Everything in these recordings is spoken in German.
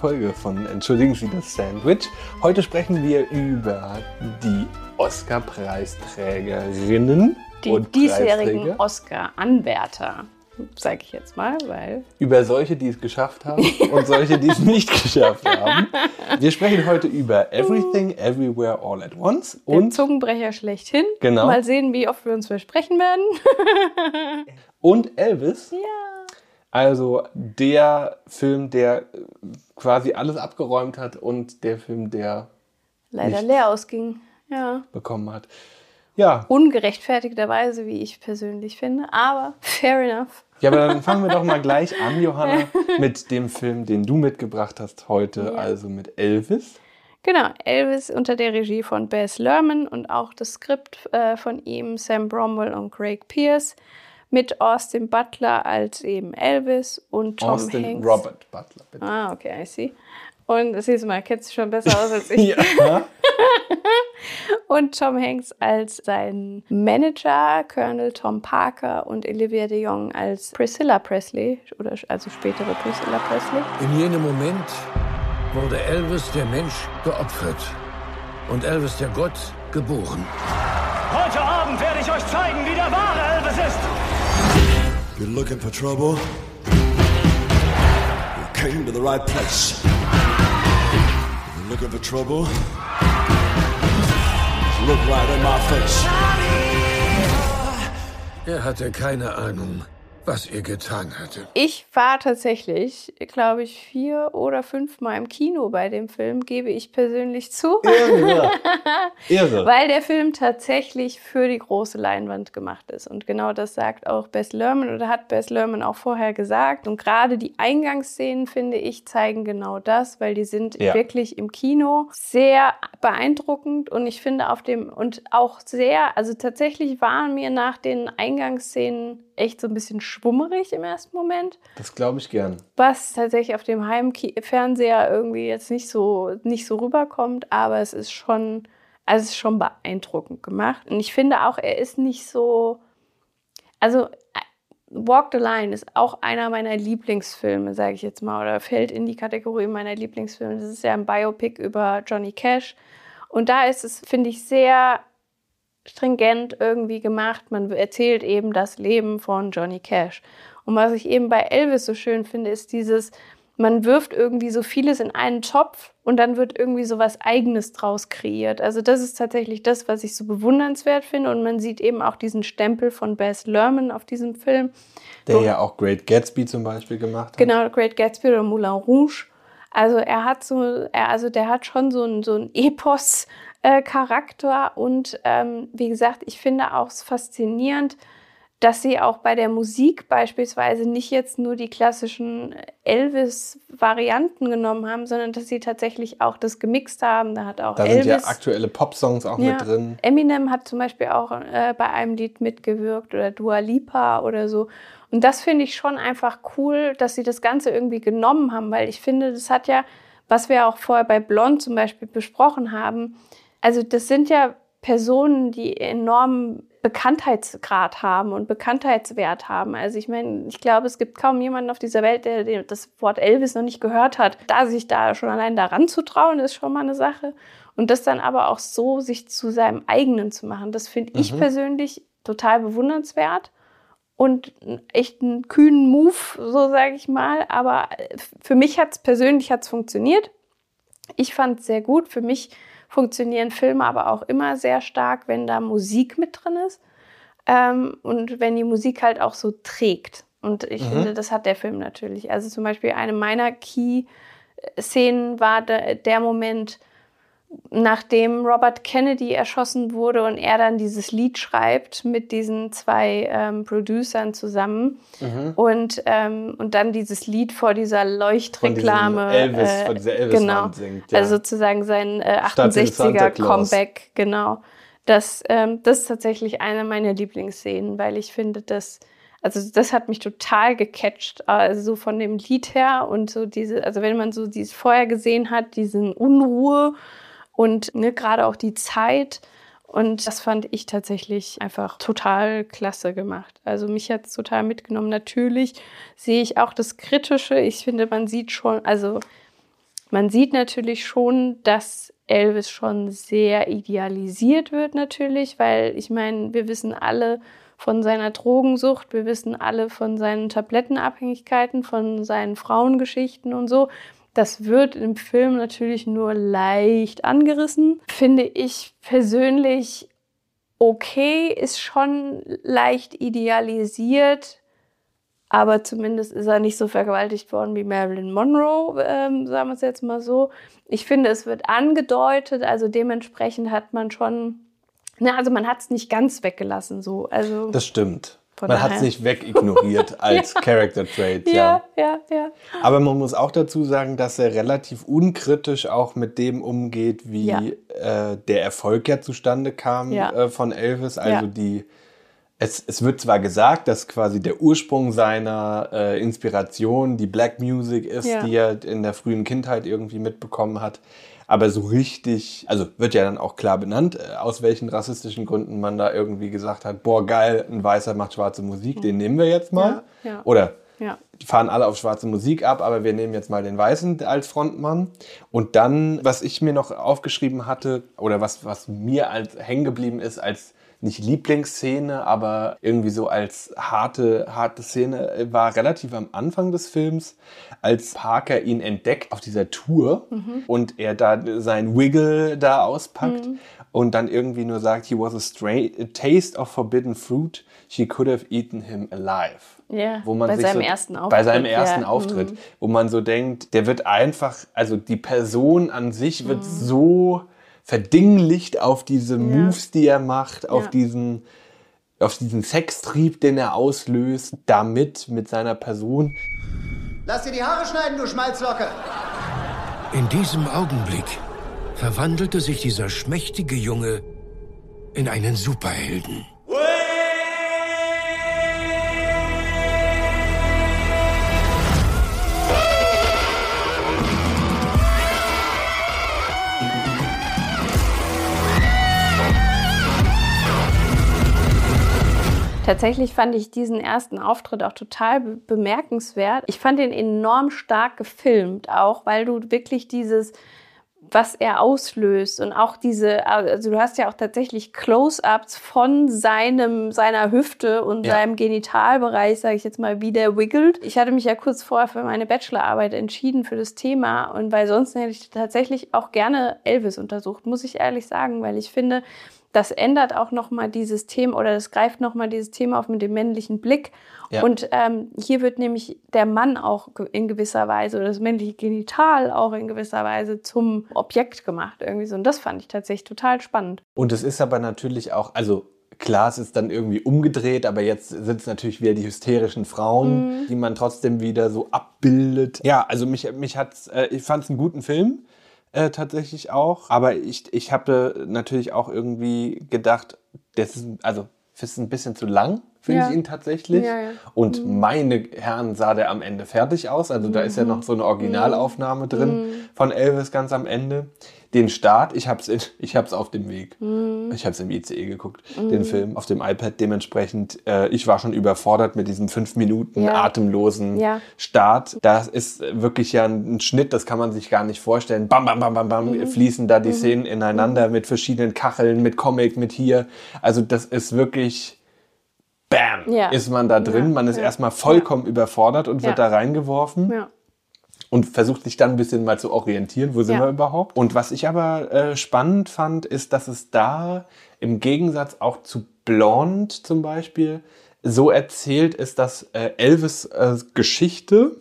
Folge von Entschuldigen Sie das Sandwich. Heute sprechen wir über die Oscar-Preisträgerinnen Die und diesjährigen. Oscar-Anwärter, sage ich jetzt mal, weil Über solche, die es geschafft haben und solche, die es nicht geschafft haben. Wir sprechen heute über Everything, Everywhere, All at Once der und, Zungenbrecher schlechthin. Genau. Mal sehen, wie oft wir uns versprechen werden. und Elvis. ja. Also der Film, der äh, quasi alles abgeräumt hat und der Film, der Leider leer ausging. Ja. bekommen hat. Ja, Ungerechtfertigterweise, wie ich persönlich finde, aber fair enough. Ja, aber dann fangen wir doch mal gleich an, Johanna, mit dem Film, den du mitgebracht hast heute, Ja. also mit Elvis. Genau, Elvis unter der Regie von Baz Luhrmann und auch das Skript äh, von ihm, Sam Bromwell und Craig Pierce, mit Austin Butler als eben Elvis und Tom Austin Hanks. Robert Butler, bitte. Ah, okay, I see. Und siehst du mal, kennst du schon besser aus als ich. Ja. Und Tom Hanks als sein Manager, Colonel Tom Parker und Olivia de Jong als Priscilla Presley, oder also spätere Priscilla Presley. In jenem Moment wurde Elvis der Mensch geopfert und Elvis der Gott geboren. You're looking for trouble? You came to the right place. You're looking for trouble? Look right in my face. Er hatte keine Ahnung, was er getan hatte. Ich war tatsächlich, glaube ich, vier oder fünfmal im Kino bei dem Film, gebe ich persönlich zu. Irre. Irre. Weil der Film tatsächlich für die große Leinwand gemacht ist. Und genau das sagt auch Bess Lerman oder hat Bess Lerman auch vorher gesagt. Und gerade die Eingangsszenen, finde ich, zeigen genau das, weil die sind Ja. wirklich im Kino sehr beeindruckend. Und ich finde auf dem, und auch sehr, also tatsächlich waren mir nach den Eingangsszenen echt so ein bisschen schwummerig im ersten Moment Das glaube ich gern. was tatsächlich auf dem Heimfernseher irgendwie jetzt nicht so, nicht so rüberkommt, aber es ist schon, also es ist schon beeindruckend gemacht. Und ich finde auch, er ist nicht so, also äh, Walk the Line ist auch einer meiner Lieblingsfilme, sage ich jetzt mal, oder fällt in die Kategorie meiner Lieblingsfilme. Das ist ja ein Biopic über Johnny Cash. Und da ist es, finde ich, sehr stringent irgendwie gemacht. Man erzählt eben das Leben von Johnny Cash. Und was ich eben bei Elvis so schön finde, ist dieses, man wirft irgendwie so vieles in einen Topf und dann wird irgendwie so was Eigenes draus kreiert. Also das ist tatsächlich das, was ich so bewundernswert finde. Und man sieht eben auch diesen Stempel von Baz Luhrmann auf diesem Film. Der ja auch Great Gatsby zum Beispiel gemacht hat. Genau, Great Gatsby oder Moulin Rouge. Also er hat so, er, also der hat schon so einen so einen Epos-Charakter und ähm, wie gesagt, ich finde auch es faszinierend, dass sie auch bei der Musik beispielsweise nicht jetzt nur die klassischen Elvis-Varianten genommen haben, sondern dass sie tatsächlich auch das gemixt haben. Da hat auch Da Elvis sind ja aktuelle Popsongs auch ja. mit drin. Eminem hat zum Beispiel auch äh, bei einem Lied mitgewirkt oder Dua Lipa oder so. Und das finde ich schon einfach cool, dass sie das Ganze irgendwie genommen haben, weil ich finde, das hat ja, was wir auch vorher bei Blond zum Beispiel besprochen haben, also das sind ja Personen, die enormen Bekanntheitsgrad haben und Bekanntheitswert haben. Also ich meine, ich glaube, es gibt kaum jemanden auf dieser Welt, der das Wort Elvis noch nicht gehört hat. Da sich da schon allein daran zu trauen, ist schon mal eine Sache. Und das dann aber auch so sich zu seinem eigenen zu machen, das finde ich persönlich total bewundernswert und echt einen kühnen Move, so sage ich mal. Aber für mich hat es persönlich hat's funktioniert. Ich fand es sehr gut. Für mich funktionieren Filme aber auch immer sehr stark, wenn da Musik mit drin ist ähm, und wenn die Musik halt auch so trägt. Und ich finde, das hat der Film natürlich. Also zum Beispiel eine meiner Key-Szenen war der, der Moment, nachdem Robert Kennedy erschossen wurde und er dann dieses Lied schreibt mit diesen zwei ähm, Producern zusammen und, ähm, und dann dieses Lied vor dieser Leuchtreklame. Elvis, vor dieser Elvis-Wand genau, singt, ja. Also sozusagen sein äh, Statt dem Santa 68er Claus. Comeback, genau. Das, ähm, das ist tatsächlich eine meiner Lieblingsszenen, weil ich finde, dass also das hat mich total gecatcht, also so von dem Lied her und so diese, also wenn man so dieses vorher gesehen hat, diesen Unruhe und ne, gerade auch die Zeit. Und das fand ich tatsächlich einfach total klasse gemacht. Also mich hat es total mitgenommen. Natürlich sehe ich auch das Kritische. Ich finde, man sieht schon, also Man sieht natürlich schon, dass Elvis schon sehr idealisiert wird natürlich, weil ich meine, wir wissen alle von seiner Drogensucht, wir wissen alle von seinen Tablettenabhängigkeiten, von seinen Frauengeschichten und so. Das wird im Film natürlich nur leicht angerissen. Finde ich persönlich okay, ist schon leicht idealisiert, aber zumindest ist er nicht so vergewaltigt worden wie Marilyn Monroe, ähm, sagen wir es jetzt mal so. Ich finde, es wird angedeutet, also dementsprechend hat man schon, na, also man hat es nicht ganz weggelassen, so. Also Das stimmt. Von man hat es daher. nicht wegignoriert als Character Trait, ja. ja, ja, ja. Aber man muss auch dazu sagen, dass er relativ unkritisch auch mit dem umgeht, wie Ja. äh, der Erfolg ja zustande kam Ja. äh, von Elvis. Also Ja. die, es, es wird zwar gesagt, dass quasi der Ursprung seiner äh, Inspiration die Black Music ist, Ja. die er in der frühen Kindheit irgendwie mitbekommen hat. Aber so richtig, also wird ja dann auch klar benannt, äh, aus welchen rassistischen Gründen man da irgendwie gesagt hat, boah geil, ein Weißer macht schwarze Musik, den nehmen wir jetzt mal. Ja, ja. Oder Ja. die fahren alle auf schwarze Musik ab, aber wir nehmen jetzt mal den Weißen als Frontmann. Und dann, was ich mir noch aufgeschrieben hatte, oder was, was mir als hängen geblieben ist, als nicht Lieblingsszene, aber irgendwie so als harte, harte Szene, äh, war relativ am Anfang des Films, als Parker ihn entdeckt auf dieser Tour und er da sein Wiggle da auspackt und dann irgendwie nur sagt, he was a, stra- a taste of forbidden fruit, she could have eaten him alive Ja, wo man bei sich seinem so, ersten Bei Auftritt, seinem ersten ja, Auftritt, mhm. wo man so denkt, der wird einfach, also die Person an sich wird Mhm. so verdinglicht auf diese Moves, die er macht, auf Ja. diesen auf diesen Sextrieb, den er auslöst, damit mit seiner Person. Lass dir die Haare schneiden, du Schmalzlocke! In diesem Augenblick verwandelte sich dieser schmächtige Junge in einen Superhelden. Tatsächlich fand ich diesen ersten Auftritt auch total be bemerkenswert. Ich fand ihn enorm stark gefilmt, auch weil du wirklich dieses, was er auslöst und auch diese, also du hast ja auch tatsächlich Close-ups von seinem, seiner Hüfte und Ja. seinem Genitalbereich, sage ich jetzt mal, wie der wiggelt. Ich hatte mich ja kurz vorher für meine Bachelorarbeit entschieden für das Thema und weil sonst hätte ich tatsächlich auch gerne Elvis untersucht, muss ich ehrlich sagen, weil ich finde, das ändert auch noch mal dieses Thema oder das greift noch mal dieses Thema auf mit dem männlichen Blick. Ja. Und ähm, hier wird nämlich der Mann auch in gewisser Weise oder das männliche Genital auch in gewisser Weise zum Objekt gemacht irgendwie so. Und das fand ich tatsächlich total spannend. Und es ist aber natürlich auch, also klar, es ist dann irgendwie umgedreht, aber jetzt sind es natürlich wieder die hysterischen Frauen, die man trotzdem wieder so abbildet. Ja, also mich, mich hat's, äh, ich fand es einen guten Film. Äh, tatsächlich auch. Aber ich, ich habe natürlich auch irgendwie gedacht, das ist, also, das ist ein bisschen zu lang, finde Ja. ich ihn tatsächlich. Ja, ja. Und meine Herren sah der am Ende fertig aus. Also da ist ja noch so eine Originalaufnahme drin von Elvis ganz am Ende. Den Start, ich habe es ich hab's auf dem Weg. Ich habe es im ICE geguckt, den Film, auf dem iPad. Dementsprechend, äh, ich war schon überfordert mit diesem fünf Minuten atemlosen. Start. Das ist wirklich ja ein Schnitt, das kann man sich gar nicht vorstellen. Bam, bam, bam, bam, bam, fließen da die Szenen ineinander mit verschiedenen Kacheln, mit Comic, mit hier. Also das ist wirklich... Bam! Ja. Ist man da drin. Man ist erstmal vollkommen überfordert und wird da reingeworfen Ja. und versucht sich dann ein bisschen mal zu orientieren, wo sind Ja. wir überhaupt. Und was ich aber äh, spannend fand, ist, dass es da im Gegensatz auch zu Blond zum Beispiel so erzählt ist, dass äh, Elvis äh, Geschichte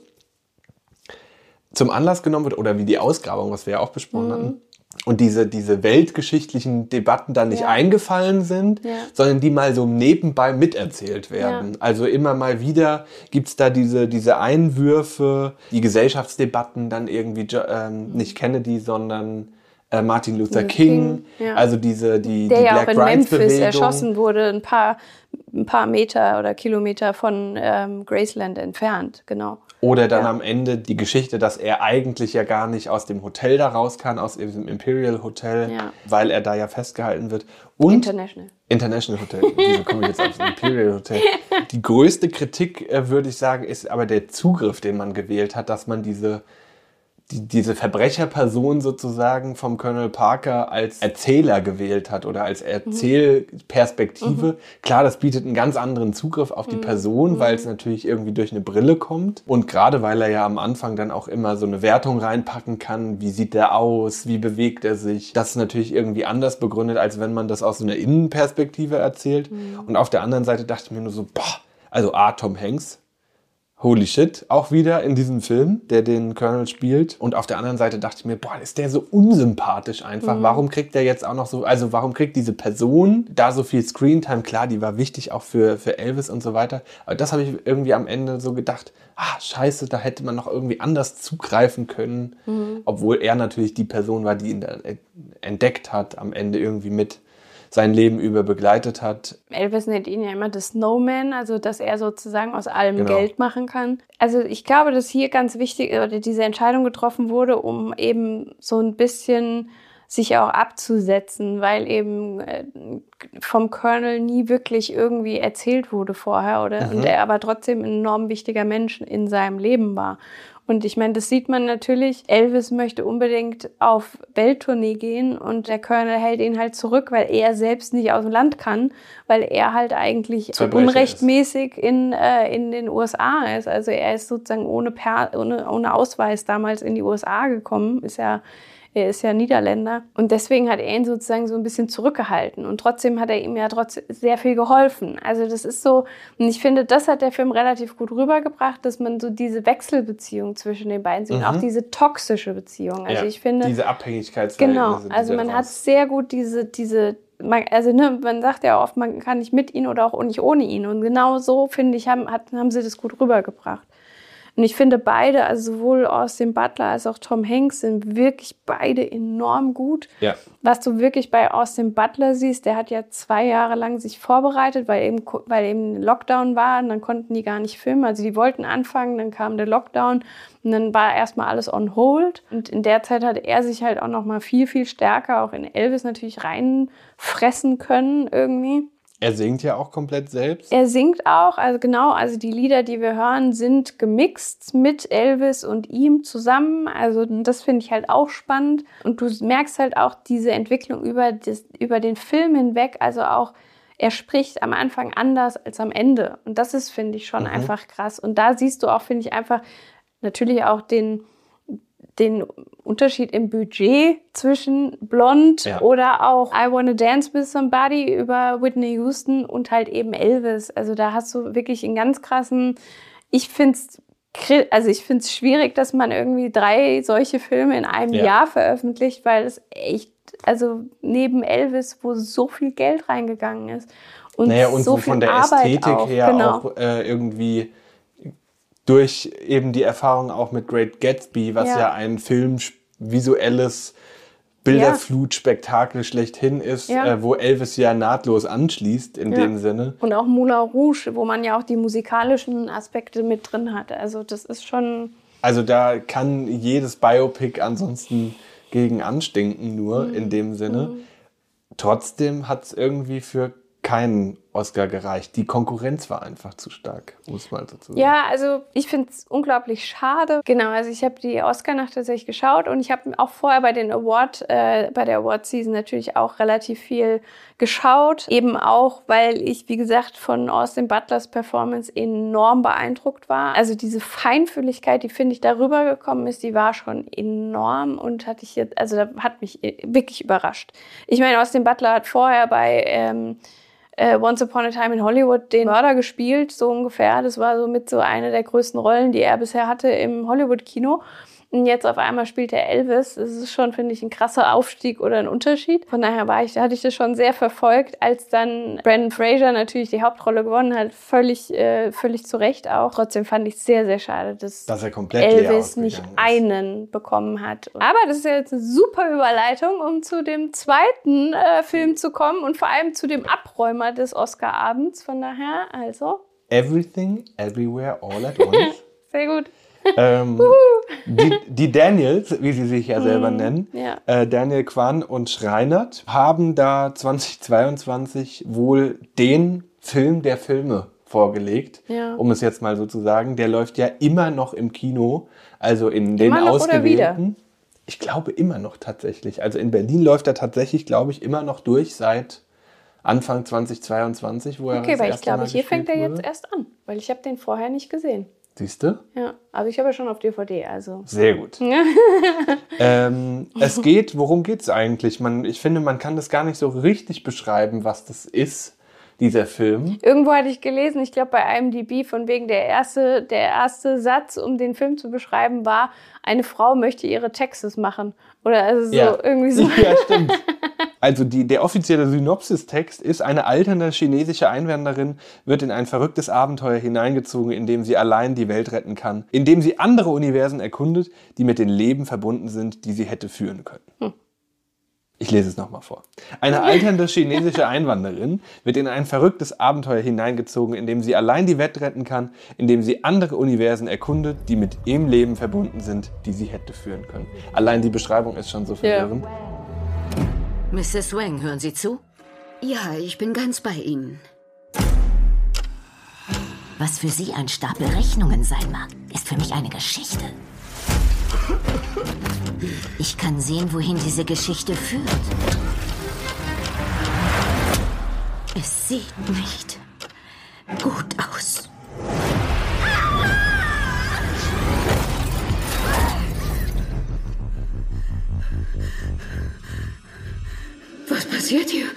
zum Anlass genommen wird oder wie die Ausgrabung, was wir ja auch besprochen Mhm. hatten. Und diese, diese weltgeschichtlichen Debatten dann nicht Ja. eingefallen sind, Ja. sondern die mal so nebenbei miterzählt werden. Ja. Also immer mal wieder gibt's da diese, diese Einwürfe, die Gesellschaftsdebatten dann irgendwie, ähm, nicht Kennedy, sondern äh, Martin Luther King. King, ja. Also diese, die, Der die ja auch Black in Rights Memphis Bewegung. erschossen wurde, ein paar, ein paar Meter oder Kilometer von ähm, Graceland entfernt, genau. Oder dann Ja. am Ende die Geschichte, dass er eigentlich ja gar nicht aus dem Hotel da raus kann, aus diesem Imperial Hotel, Ja. weil er da ja festgehalten wird. Und International. International Hotel. Wieso komme ich jetzt aufs Imperial Hotel? Die größte Kritik, äh, würde ich sagen, ist aber der Zugriff, den man gewählt hat, dass man diese die, diese Verbrecherperson sozusagen vom Colonel Parker als Erzähler gewählt hat oder als Erzählperspektive. Mhm. Klar, das bietet einen ganz anderen Zugriff auf die mhm. Person, weil es natürlich irgendwie durch eine Brille kommt. Und gerade weil er ja am Anfang dann auch immer so eine Wertung reinpacken kann, wie sieht der aus, wie bewegt er sich. Das ist natürlich irgendwie anders begründet, als wenn man das aus so einer Innenperspektive erzählt. Mhm. Und auf der anderen Seite dachte ich mir nur so, boah, also A, Tom Hanks, holy shit, auch wieder in diesem Film, der den Colonel spielt. Und auf der anderen Seite dachte ich mir, boah, ist der so unsympathisch einfach. Mhm. Warum kriegt der jetzt auch noch so, also warum kriegt diese Person da so viel Screentime? Klar, die war wichtig auch für, für Elvis und so weiter. Aber das habe ich irgendwie am Ende so gedacht, ah, scheiße, da hätte man noch irgendwie anders zugreifen können. Mhm. Obwohl er natürlich die Person war, die ihn entdeckt hat, am Ende irgendwie mit sein Leben über begleitet hat. Elvis nennt ihn ja immer das Snowman, also dass er sozusagen aus allem genau. Geld machen kann. Also ich glaube, dass hier ganz wichtig oder diese Entscheidung getroffen wurde, um eben so ein bisschen sich auch abzusetzen, weil eben äh, vom Colonel nie wirklich irgendwie erzählt wurde vorher oder mhm. und er aber trotzdem ein enorm wichtiger Mensch in seinem Leben war. Und ich meine, das sieht man natürlich. Elvis möchte unbedingt auf Welttournee gehen und der Colonel hält ihn halt zurück, weil er selbst nicht aus dem Land kann, weil er halt eigentlich unrechtmäßig in, äh, in den USA ist. Also er ist sozusagen ohne, per ohne, ohne Ausweis damals in die USA gekommen, ist ja er ist ja Niederländer. Und deswegen hat er ihn sozusagen so ein bisschen zurückgehalten. Und trotzdem hat er ihm ja trotzdem sehr viel geholfen. Also das ist so, und ich finde, das hat der Film relativ gut rübergebracht, dass man so diese Wechselbeziehung zwischen den beiden sieht. Mhm. Und auch diese toxische Beziehung. Also ja, ich finde. Diese Abhängigkeit. Genau. Also man hat sehr gut diese, diese man, also ne, man sagt ja oft, man kann nicht mit ihnen oder auch nicht ohne ihn. Und genau so, finde ich, haben, haben sie das gut rübergebracht. Und ich finde beide, also sowohl Austin Butler als auch Tom Hanks, sind wirklich beide enorm gut. Ja. Was du wirklich bei Austin Butler siehst, der hat ja zwei Jahre lang sich vorbereitet, weil eben, weil eben Lockdown war und dann konnten die gar nicht filmen. Also die wollten anfangen, dann kam der Lockdown und dann war erstmal alles on hold. Und in der Zeit hat er sich halt auch noch mal viel, viel stärker auch in Elvis natürlich reinfressen können irgendwie. Er singt ja auch komplett selbst. Er singt auch, also genau, also die Lieder, die wir hören, sind gemixt mit Elvis und ihm zusammen. Also das finde ich halt auch spannend. Und du merkst halt auch diese Entwicklung über, das, über den Film hinweg. Also auch, er spricht am Anfang anders als am Ende. Und das ist, finde ich, schon mhm. einfach krass. Und da siehst du auch, finde ich, einfach natürlich auch den den Unterschied im Budget zwischen Blond ja. oder auch I Wanna Dance with Somebody über Whitney Houston und halt eben Elvis. Also da hast du wirklich einen ganz krassen, ich finde es also ich finde es schwierig, dass man irgendwie drei solche Filme in einem ja. Jahr veröffentlicht, weil es echt, also neben Elvis, wo so viel Geld reingegangen ist und, naja, und so viel von der Arbeit Ästhetik auch, her genau. auch äh, irgendwie durch eben die Erfahrung auch mit Great Gatsby, was ja, ja ein filmvisuelles Bilderflut-Spektakel schlechthin ist, ja. äh, wo Elvis ja nahtlos anschließt in ja. dem Sinne. Und auch Moulin Rouge, wo man ja auch die musikalischen Aspekte mit drin hat. Also das ist schon... Also da kann jedes Biopic ansonsten gegen anstinken nur mhm. in dem Sinne. Mhm. Trotzdem hat es irgendwie für keinen Oscar gereicht. Die Konkurrenz war einfach zu stark, muss man dazu sagen. Ja, also ich finde es unglaublich schade. Genau, also ich habe die Oscar-Nacht tatsächlich geschaut und ich habe auch vorher bei den Award, äh, bei der Award-Season natürlich auch relativ viel geschaut. Eben auch, weil ich, wie gesagt, von Austin Butlers Performance enorm beeindruckt war. Also diese Feinfühligkeit, die finde ich darüber gekommen ist, die war schon enorm und hatte ich jetzt, also hat mich wirklich überrascht. Ich meine, Austin Butler hat vorher bei ähm, äh, Once Upon a Time in Hollywood den Mörder gespielt, so ungefähr. Das war so mit so eine der größten Rollen, die er bisher hatte im Hollywood-Kino. Und jetzt auf einmal spielt er Elvis. Das ist schon, finde ich, ein krasser Aufstieg oder ein Unterschied. Von daher war ich, hatte ich das schon sehr verfolgt, als dann Brandon Fraser natürlich die Hauptrolle gewonnen hat. Völlig, äh, völlig zu Recht auch. Trotzdem fand ich es sehr, sehr schade, dass, dass er komplett Elvis nicht ist. einen bekommen hat. Aber das ist ja jetzt eine super Überleitung, um zu dem zweiten äh, Film zu kommen und vor allem zu dem Abräumer des Oscar-Abends. Von daher, also. Everything, Everywhere, All at Once. sehr gut ähm, die, die, Daniels, wie sie sich ja selber mhm, nennen, ja. Äh, Daniel Kwan und Schreinert, haben da 2022 wohl den Film der Filme vorgelegt, Ja. um es jetzt mal so zu sagen. Der läuft ja immer noch im Kino, also in den Immer ausgewählten. Ich glaube immer noch tatsächlich. Also in Berlin läuft er tatsächlich, glaube ich, immer noch durch seit Anfang 2022, wo er Okay, das weil ich glaube, Mal hier fängt er jetzt erst an, weil ich habe den vorher nicht gesehen. Siehst du? Ja, aber ich habe ja schon auf DVD, also. Sehr gut. ähm, es geht, worum geht es eigentlich? Man, ich finde, man kann das gar nicht so richtig beschreiben, was das ist, dieser Film. Irgendwo hatte ich gelesen, ich glaube bei IMDb, von wegen der erste, der erste Satz, um den Film zu beschreiben, war, eine Frau möchte ihre Texas machen. Oder also so irgendwie so. Ja, stimmt. Also die, der offizielle Synopsistext ist, eine alternde chinesische Einwanderin wird in ein verrücktes Abenteuer hineingezogen, in dem sie allein die Welt retten kann, in dem sie andere Universen erkundet, die mit den Leben verbunden sind, die sie hätte führen können. Ich lese es nochmal vor. Eine alternde chinesische Einwanderin wird in ein verrücktes Abenteuer hineingezogen, in dem sie allein die Welt retten kann, in dem sie andere Universen erkundet, die mit ihrem Leben verbunden sind, die sie hätte führen können. Allein die Beschreibung ist schon so verwirrend. Mrs. Wang, hören Sie zu? Ja, ich bin ganz bei Ihnen. Was für Sie ein Stapel Rechnungen sein mag, ist für mich eine Geschichte. Ich kann sehen, wohin diese Geschichte führt. Es sieht nicht gut aus. Was passiert hier?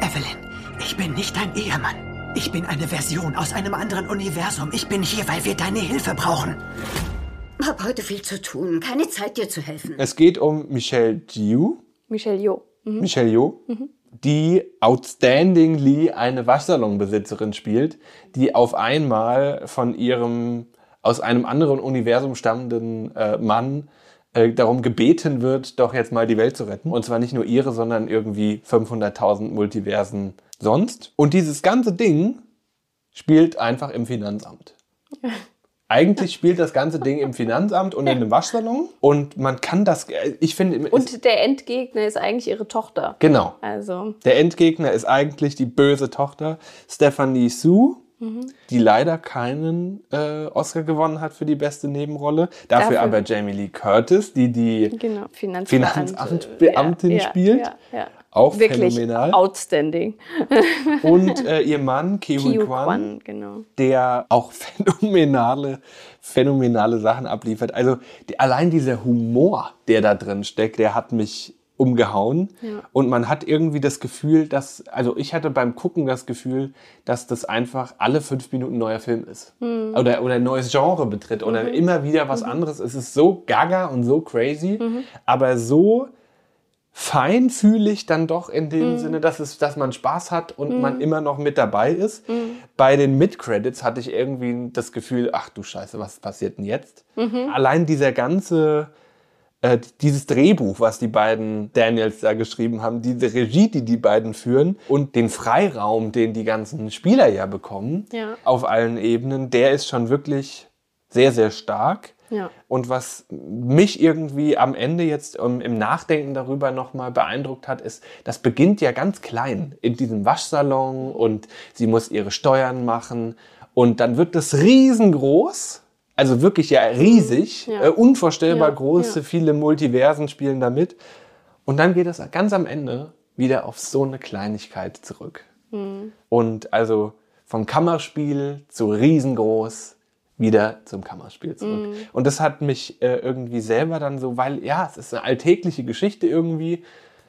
Evelyn, ich bin nicht dein Ehemann. Ich bin eine Version aus einem anderen Universum. Ich bin hier, weil wir deine Hilfe brauchen. Hab heute viel zu tun. Keine Zeit, dir zu helfen. Es geht um Michelle Diu, Michelle Yeoh. Mhm. Michelle Yeoh, die outstandingly eine Waschsalonbesitzerin spielt, die auf einmal von ihrem aus einem anderen Universum stammenden äh, Mann äh, darum gebeten wird, doch jetzt mal die Welt zu retten. Und zwar nicht nur ihre, sondern irgendwie 500.000 Multiversen sonst. Und dieses ganze Ding spielt einfach im Finanzamt. Eigentlich spielt das ganze Ding im Finanzamt und in einem Waschsalon. Und man kann das, äh, ich finde, Und der Endgegner ist eigentlich ihre Tochter. genau. Also, Der Endgegner ist eigentlich die böse Tochter Stephanie Sue, Mhm. die leider keinen äh, Oscar gewonnen hat für die beste Nebenrolle. Dafür, Dafür- aber Jamie Lee Curtis, die die genau, Finanzbeamtin Finanzamtbeamtin ja, spielt. Ja, ja. Auch Wirklich phänomenal. outstanding. Und äh, ihr Mann, Kiwi Kwan, Kwan, genau. der auch phänomenale, phänomenale Sachen abliefert. Also die, allein dieser Humor, der da drin steckt, der hat mich umgehauen. Ja. Und man hat irgendwie das Gefühl, dass, also ich hatte beim Gucken das Gefühl, dass das einfach alle fünf Minuten ein neuer Film ist. Mhm. Oder, oder ein neues Genre betritt. Oder immer wieder was anderes. Es ist so gaga und so crazy, Mhm. aber so feinfühlig dann doch in dem Sinne, dass, es, dass man Spaß hat und man immer noch mit dabei ist. Bei den Mid-Credits hatte ich irgendwie das Gefühl, ach du Scheiße, was passiert denn jetzt? Allein dieser ganze, äh, dieses Drehbuch, was die beiden Daniels da geschrieben haben, diese Regie, die die beiden führen und den Freiraum, den die ganzen Spieler ja bekommen, Ja. auf allen Ebenen, der ist schon wirklich sehr, sehr stark. Ja. Und was mich irgendwie am Ende jetzt um, im Nachdenken darüber nochmal beeindruckt hat, ist, das beginnt ja ganz klein in diesem Waschsalon und sie muss ihre Steuern machen und dann wird das riesengroß. Also wirklich ja riesig, Ja. Äh, unvorstellbar Ja, große, ja. viele Multiversen spielen da mit. Und dann geht es ganz am Ende wieder auf so eine Kleinigkeit zurück. Mhm. Und also vom Kammerspiel zu riesengroß wieder zum Kammerspiel zurück. Mhm. Und das hat mich äh, irgendwie selber dann so, weil ja, es ist eine alltägliche Geschichte irgendwie,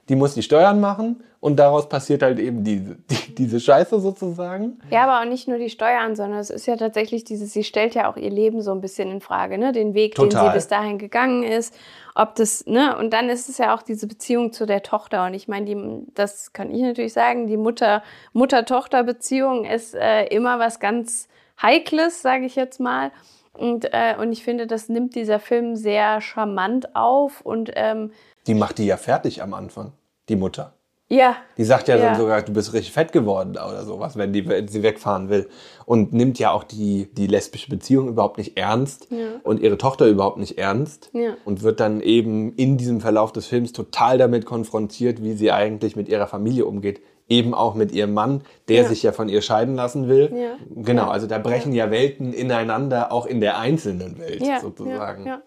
die muss die Steuern machen und daraus passiert halt eben diese, die, diese Scheiße sozusagen. Ja, aber auch nicht nur die Steuern, sondern es ist ja tatsächlich dieses, sie stellt ja auch ihr Leben so ein bisschen in Frage, ne? Den Weg, den Total. sie bis dahin gegangen ist, ob das, ne? Und dann ist es ja auch diese Beziehung zu der Tochter. Und ich meine, die, das kann ich natürlich sagen, die Mutter, Mutter-Tochter-Beziehung ist äh, immer was ganz Heikles, sage ich jetzt mal. Und, äh, und ich finde, das nimmt dieser Film sehr charmant auf und ähm, Die macht die ja fertig am Anfang, die Mutter. ja, Die sagt ja, Ja. dann sogar, du bist richtig fett geworden oder sowas, wenn, die, wenn sie wegfahren will. Und nimmt ja auch die, die lesbische Beziehung überhaupt nicht ernst Ja. und ihre Tochter überhaupt nicht ernst. Ja. Und wird dann eben in diesem Verlauf des Films total damit konfrontiert, wie sie eigentlich mit ihrer Familie umgeht. eben auch mit ihrem Mann, der Ja. sich ja von ihr scheiden lassen will. Ja. Genau, Ja. also da brechen ja. Welten ineinander, auch in der einzelnen Welt ja, sozusagen. Ja,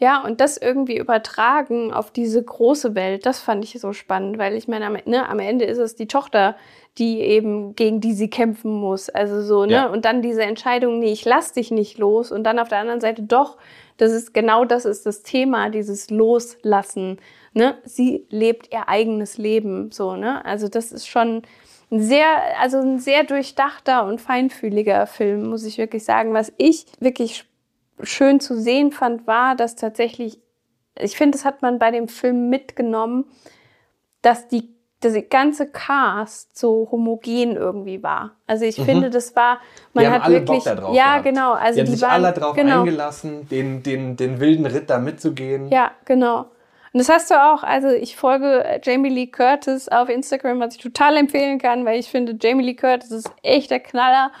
ja. und das irgendwie übertragen auf diese große Welt, das fand ich so spannend, weil ich meine, am, ne, am Ende ist es die Tochter, die eben gegen die sie kämpfen muss. Also so, ne? Ja. Und dann diese Entscheidung, nee, ich lass dich nicht los. Und dann auf der anderen Seite doch, das ist genau das ist das Thema, dieses Loslassen. Ne? Sie lebt ihr eigenes Leben. So, ne? Also das ist schon ein sehr, also ein sehr durchdachter und feinfühliger Film, muss ich wirklich sagen. Was ich wirklich schön zu sehen fand, war, dass tatsächlich, ich finde, das hat man bei dem Film mitgenommen, dass die das ganze Cast so homogen irgendwie war. Also ich finde, das war, man Mhm. die haben hat alle wirklich, Bock da drauf ja gehabt. genau, also die haben die sich waren, alle drauf genau, eingelassen, den, den, den wilden Ritt da mitzugehen. ja, genau. Und das hast du auch, also ich folge Jamie Lee Curtis auf Instagram, was ich total empfehlen kann, weil ich finde, Jamie Lee Curtis ist echt der Knaller.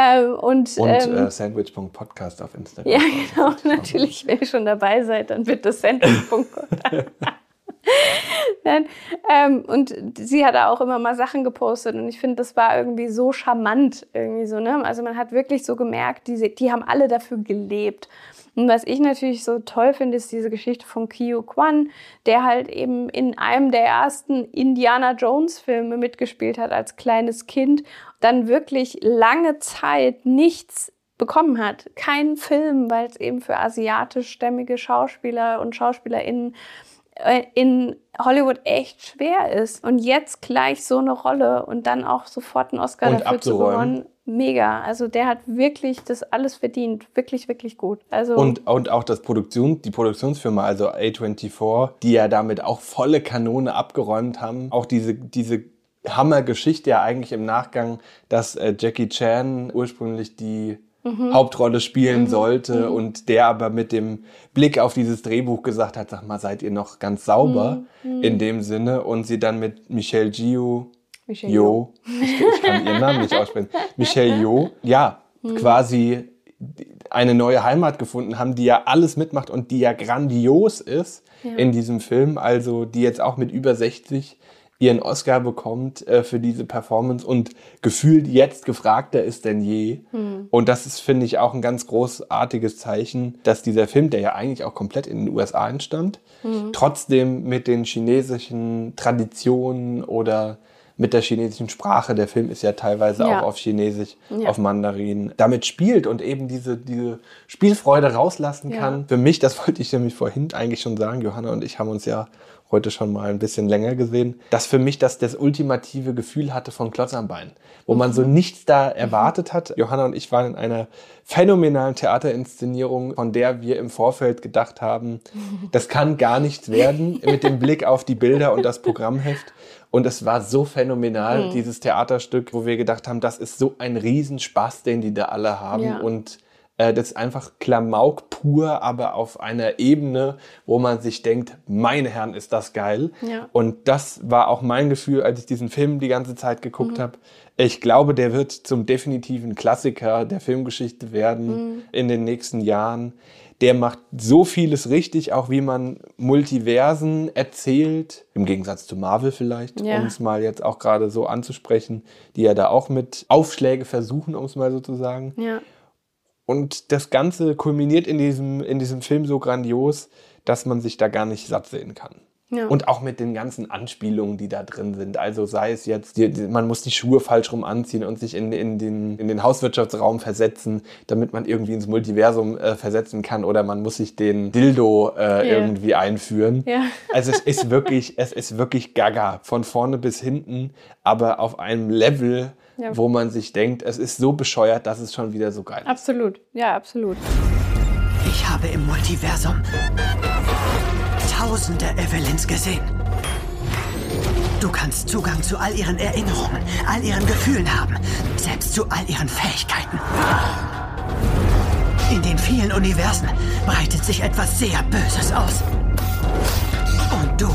Ähm, und Und ähm, äh, Sandwich.podcast auf Instagram. Ja, genau, natürlich, wenn ihr schon dabei seid, dann bitte sandwich.com. Nein, ähm, und sie hat auch immer mal Sachen gepostet und ich finde, das war irgendwie so charmant irgendwie so, ne? Also man hat wirklich so gemerkt, die, die haben alle dafür gelebt. Und was ich natürlich so toll finde, ist diese Geschichte von Kyo Kwan, der halt eben in einem der ersten Indiana Jones Filme mitgespielt hat als kleines Kind, dann wirklich lange Zeit nichts bekommen hat. Kein Film, weil es eben für asiatischstämmige Schauspieler und Schauspielerinnen äh, in Hollywood echt schwer ist. Und jetzt gleich so eine Rolle und dann auch sofort einen Oscar Und dafür zu gewonnen. Mega. Also der hat wirklich das alles verdient. Wirklich, wirklich gut. Also Und, und auch das Produktion, die Produktionsfirma, also A24, die ja damit auch volle Kanone abgeräumt haben. Auch diese, diese Hammergeschichte ja eigentlich im Nachgang, dass äh, Jackie Chan ursprünglich die Hauptrolle spielen sollte und der aber mit dem Blick auf dieses Drehbuch gesagt hat, sag mal, seid ihr noch ganz sauber in dem Sinne und sie dann mit Michelle Giu Michelle Jo, ich, ich kann ihren Namen nicht aussprechen, Michelle Jo, ja, quasi eine neue Heimat gefunden haben, die ja alles mitmacht und die ja grandios ist in diesem Film, also die jetzt auch mit über 60 ihren Oscar bekommt äh, für diese Performance und gefühlt jetzt gefragter ist denn je. Und das ist, finde ich, auch ein ganz großartiges Zeichen, dass dieser Film, der ja eigentlich auch komplett in den USA entstand, trotzdem mit den chinesischen Traditionen oder mit der chinesischen Sprache, der Film ist ja teilweise Ja. auch auf Chinesisch, Ja. auf Mandarin, damit spielt und eben diese, diese Spielfreude rauslassen kann. Für mich, das wollte ich nämlich vorhin eigentlich schon sagen, Johanna und ich haben uns ja heute schon mal ein bisschen länger gesehen, dass für mich das das ultimative Gefühl hatte von Klotz am Bein, wo man so nichts da erwartet hat. Johanna und ich waren in einer phänomenalen Theaterinszenierung, von der wir im Vorfeld gedacht haben, das kann gar nichts werden mit dem Blick auf die Bilder und das Programmheft. Und es war so phänomenal, dieses Theaterstück, wo wir gedacht haben, das ist so ein Riesenspaß, den die da alle haben. Ja. Und äh, das ist einfach Klamauk pur, aber auf einer Ebene, wo man sich denkt, meine Herren, ist das geil. Ja. Und das war auch mein Gefühl, als ich diesen Film die ganze Zeit geguckt habe. Ich glaube, der wird zum definitiven Klassiker der Filmgeschichte werden in den nächsten Jahren. Der macht so vieles richtig, auch wie man Multiversen erzählt, im Gegensatz zu Marvel vielleicht, Ja. um es mal jetzt auch gerade so anzusprechen, die ja da auch mit Aufschläge versuchen, um es mal so zu sagen. Ja. Und das Ganze kulminiert in diesem, in diesem Film so grandios, dass man sich da gar nicht satt sehen kann. Ja. Und auch mit den ganzen Anspielungen, die da drin sind. Also sei es jetzt, die, die, man muss die Schuhe falsch rum anziehen und sich in, in, den, in den Hauswirtschaftsraum versetzen, damit man irgendwie ins Multiversum äh, versetzen kann. Oder man muss sich den Dildo äh, Ja. irgendwie einführen. Ja. Also es ist wirklich, es ist wirklich gaga, von vorne bis hinten, aber auf einem Level, Ja. wo man sich denkt, es ist so bescheuert, dass es schon wieder so geil ist. Absolut. Ja, absolut. Ich habe im Multiversum tausende Evelyns gesehen. Du kannst Zugang zu all ihren Erinnerungen, all ihren Gefühlen haben, selbst zu all ihren Fähigkeiten. In den vielen Universen breitet sich etwas sehr Böses aus. Und du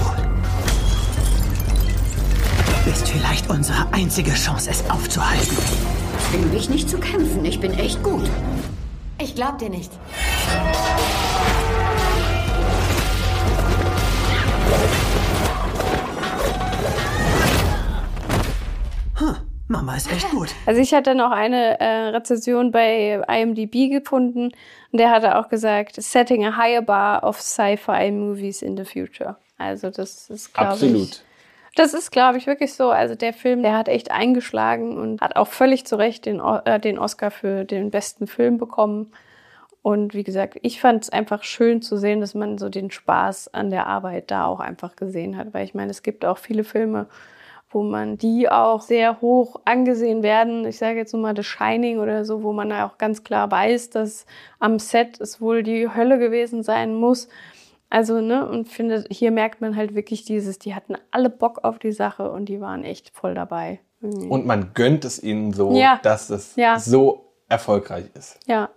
vielleicht unsere einzige Chance, es aufzuhalten. Zwing mich nicht zu kämpfen. Ich bin echt gut. Ich glaub dir nicht. Mama ist echt gut. Also ich hatte noch eine äh, Rezension bei IMDb gefunden und der hatte auch gesagt, setting a higher bar of sci-fi movies in the future. Also das ist, glaube ich... Absolut. Das ist, glaube ich, wirklich so. Also der Film, der hat echt eingeschlagen und hat auch völlig zu Recht den, äh, den Oscar für den besten Film bekommen. Und wie gesagt, ich fand es einfach schön zu sehen, dass man so den Spaß an der Arbeit da auch einfach gesehen hat. Weil ich meine, es gibt auch viele Filme, wo man die auch sehr hoch angesehen werden. Ich sage jetzt nur mal The Shining oder so, wo man auch ganz klar weiß, dass am Set es wohl die Hölle gewesen sein muss. Also, ne, und finde, hier merkt man halt wirklich dieses, die hatten alle Bock auf die Sache und die waren echt voll dabei. Irgendwie. Und man gönnt es ihnen so, Ja. dass es Ja. so erfolgreich ist. ja,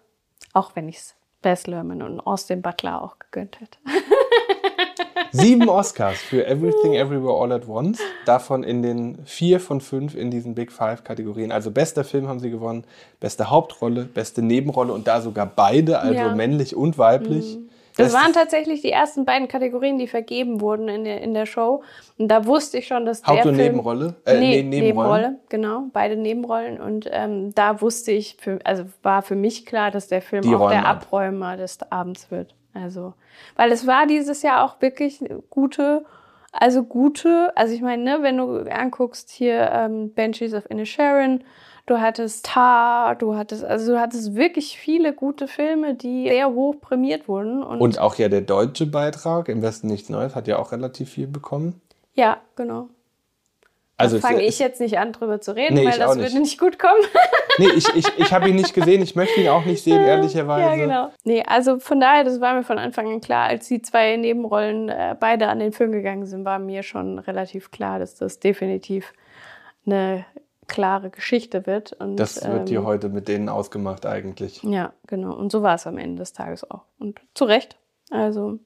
auch wenn ich es Bess Lerman und Austin Butler auch gegönnt hätte. Sieben Oscars für Everything Everywhere All at Once. Davon in den vier von fünf in diesen Big Five Kategorien. Also bester Film haben sie gewonnen, beste Hauptrolle, beste Nebenrolle und da sogar beide, also Ja. Mhm. männlich und weiblich. Das waren tatsächlich die ersten beiden Kategorien, die vergeben wurden in der, in der Show. Und da wusste ich schon, dass der Haupt- und Film... Nebenrolle? Äh, nee, Nebenrollen. Nebenrolle, genau. Beide Nebenrollen. Und ähm, da wusste ich, für, also war für mich klar, dass der Film Die auch räumen der ab. Abräumer des Abends wird. Also, weil es war dieses Jahr auch wirklich gute, also gute, also ich meine, ne, wenn du anguckst hier ähm, Banshees of Inisherin, du hattest Tar, du hattest, also du hattest wirklich viele gute Filme, die sehr hoch prämiert wurden. Und, Und auch ja der deutsche Beitrag, Im Westen nichts Neues, hat ja auch relativ viel bekommen. ja, genau. Also Fange ich jetzt nicht an, drüber zu reden, Nee, weil das nicht. würde nicht gut kommen. Nee, ich, ich, ich habe ihn nicht gesehen, ich möchte ihn auch nicht sehen, ehrlicherweise. Ja, genau. Nee, also von daher, das war mir von Anfang an klar, als die zwei Nebenrollen äh, beide an den Film gegangen sind, war mir schon relativ klar, dass das definitiv eine klare Geschichte wird. Und, Das wird hier ähm, heute mit denen ausgemacht eigentlich. Ja, genau. Und so war es am Ende des Tages auch. Und zu Recht. Also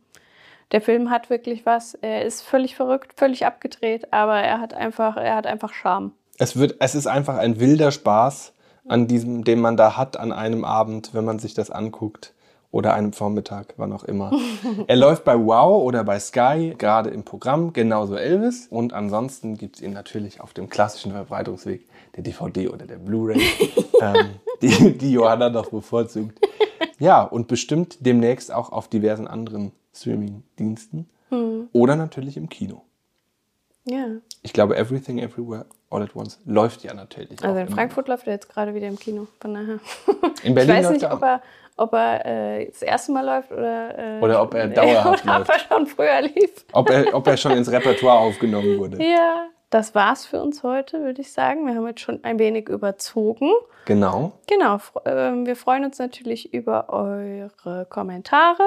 der Film hat wirklich was. Er ist völlig verrückt, völlig abgedreht, aber er hat einfach, er hat einfach Charme. Es, wird, es ist einfach ein wilder Spaß, an diesem, den man da hat an einem Abend, wenn man sich das anguckt. Oder einem Vormittag, wann auch immer. er läuft bei Wow oder bei Sky, gerade im Programm, genauso Elvis. Und ansonsten gibt es ihn natürlich auf dem klassischen Verbreitungsweg, der DVD oder der Blu-ray, ähm, die, die Johanna noch bevorzugt. Ja, und bestimmt demnächst auch auf diversen anderen Streaming-Diensten. Oder natürlich im Kino. Ja. Ich glaube, Everything Everywhere All at Once läuft ja natürlich. Also in. Frankfurt läuft er jetzt gerade wieder im Kino. Von daher. In Berlin ich weiß läuft nicht, er ob er, ob er äh, das erste Mal läuft oder. Äh, Oder ob er dauerhaft oder ob läuft. er schon früher lief. Ob er, ob er schon ins Repertoire aufgenommen wurde. Ja. Das war's für uns heute, würde ich sagen. Wir haben jetzt schon ein wenig überzogen. Genau. Genau, ähm, wir freuen uns natürlich über eure Kommentare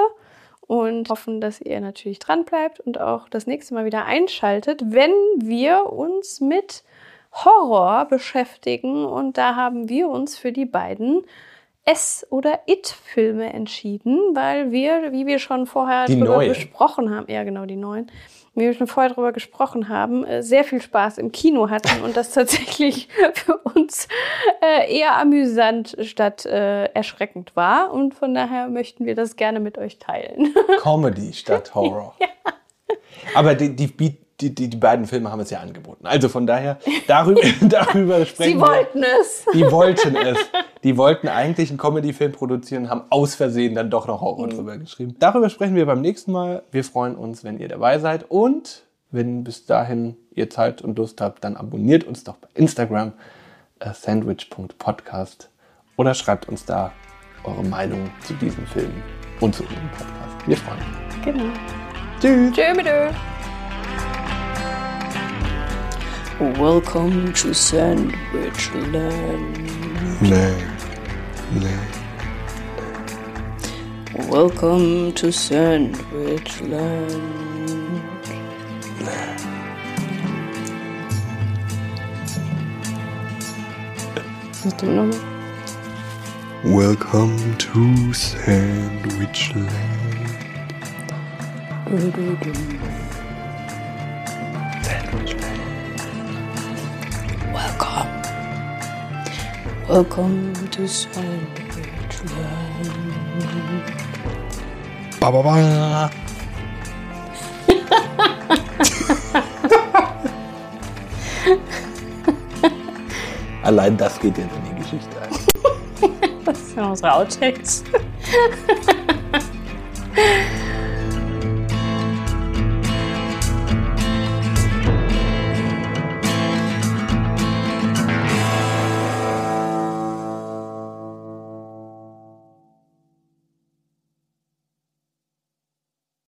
und hoffen, dass ihr natürlich dran bleibt und auch das nächste Mal wieder einschaltet, wenn wir uns mit Horror beschäftigen. Und da haben wir uns für die beiden S- oder It-Filme entschieden, weil wir, wie wir schon vorher Die drüber neuen. besprochen haben, ja genau, die neuen, wie wir schon vorher drüber gesprochen haben, äh, sehr viel Spaß im Kino hatten und das tatsächlich für uns äh, eher amüsant statt äh, erschreckend war. Und von daher möchten wir das gerne mit euch teilen. Comedy statt Horror. Aber die, die, die, die, die beiden Filme haben es ja angeboten. Also von daher, darüber, darüber sprechen Sie wir. wollten es. Die wollten es. Die wollten eigentlich einen Comedy-Film produzieren, haben aus Versehen dann doch noch Horror drüber geschrieben. Darüber sprechen wir beim nächsten Mal. Wir freuen uns, wenn ihr dabei seid. Und wenn bis dahin ihr Zeit und Lust habt, dann abonniert uns doch bei Instagram äh, sandwich.podcast oder schreibt uns da eure Meinung zu diesem Film und zu unserem Podcast. Wir freuen uns. Genau. Tschüss. Ö. Welcome to Sandwichland. Nee. Nee. Welcome to Sandwichland. Sag du nochmal. Welcome to Sandwichland. Welcome. Welcome Sandwichland. Ba, ba, ba. Allein das geht jetzt in die Geschichte ein. Das sind unsere Outtakes.